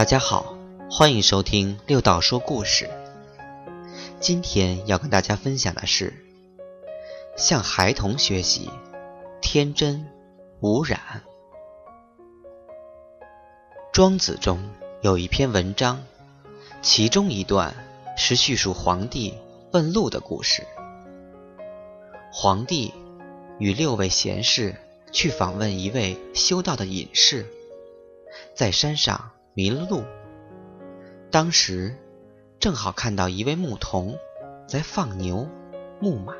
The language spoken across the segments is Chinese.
大家好，欢迎收听六道说故事。今天要跟大家分享的是向孩童学习，天真无染。庄子中有一篇文章，其中一段是叙述皇帝问路的故事。皇帝与六位贤士去访问一位修道的隐士，在山上。迷了路，当时正好看到一位牧童在放牛、牧马，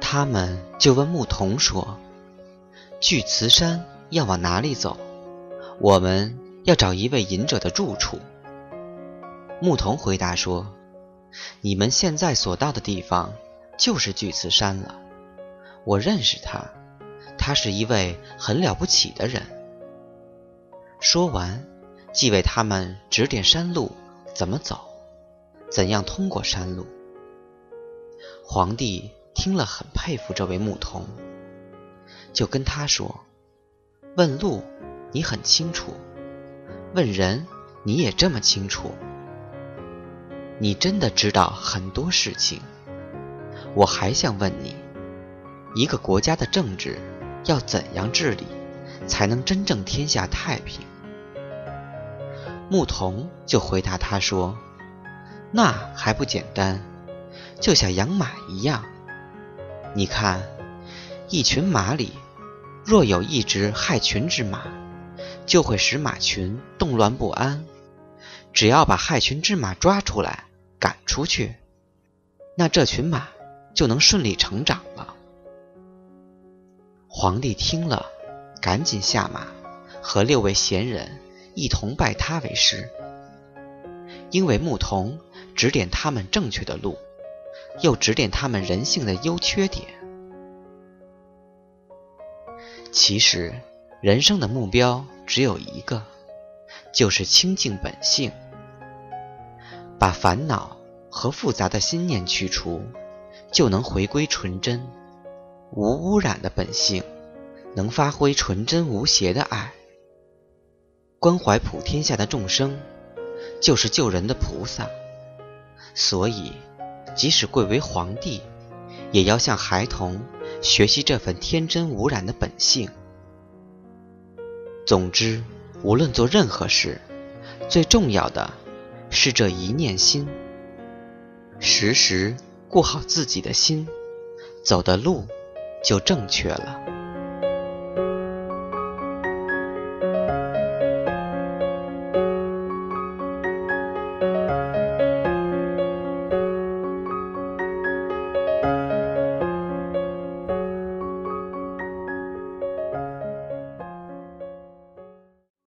他们就问牧童说：“巨慈山要往哪里走？我们要找一位隐者的住处。”牧童回答说：“你们现在所到的地方就是巨慈山了。我认识他，他是一位很了不起的人。”说完，即为他们指点山路怎么走，怎样通过山路。皇帝听了很佩服这位牧童，就跟他说：“问路你很清楚，问人你也这么清楚，你真的知道很多事情。我还想问你，一个国家的政治要怎样治理？”才能真正天下太平。牧童就回答他说：“那还不简单，就像养马一样。你看，一群马里，若有一只害群之马，就会使马群动乱不安。只要把害群之马抓出来，赶出去，那这群马就能顺理成长了。”皇帝听了。赶紧下马，和六位贤人一同拜他为师。因为牧童指点他们正确的路，又指点他们人性的优缺点。其实，人生的目标只有一个，就是清净本性。把烦恼和复杂的心念去除，就能回归纯真、无污染的本性。能发挥纯真无邪的爱，关怀普天下的众生，就是救人的菩萨。所以，即使贵为皇帝，也要向孩童学习这份天真无染的本性。总之，无论做任何事，最重要的是这一念心。时时顾好自己的心，走的路就正确了。Música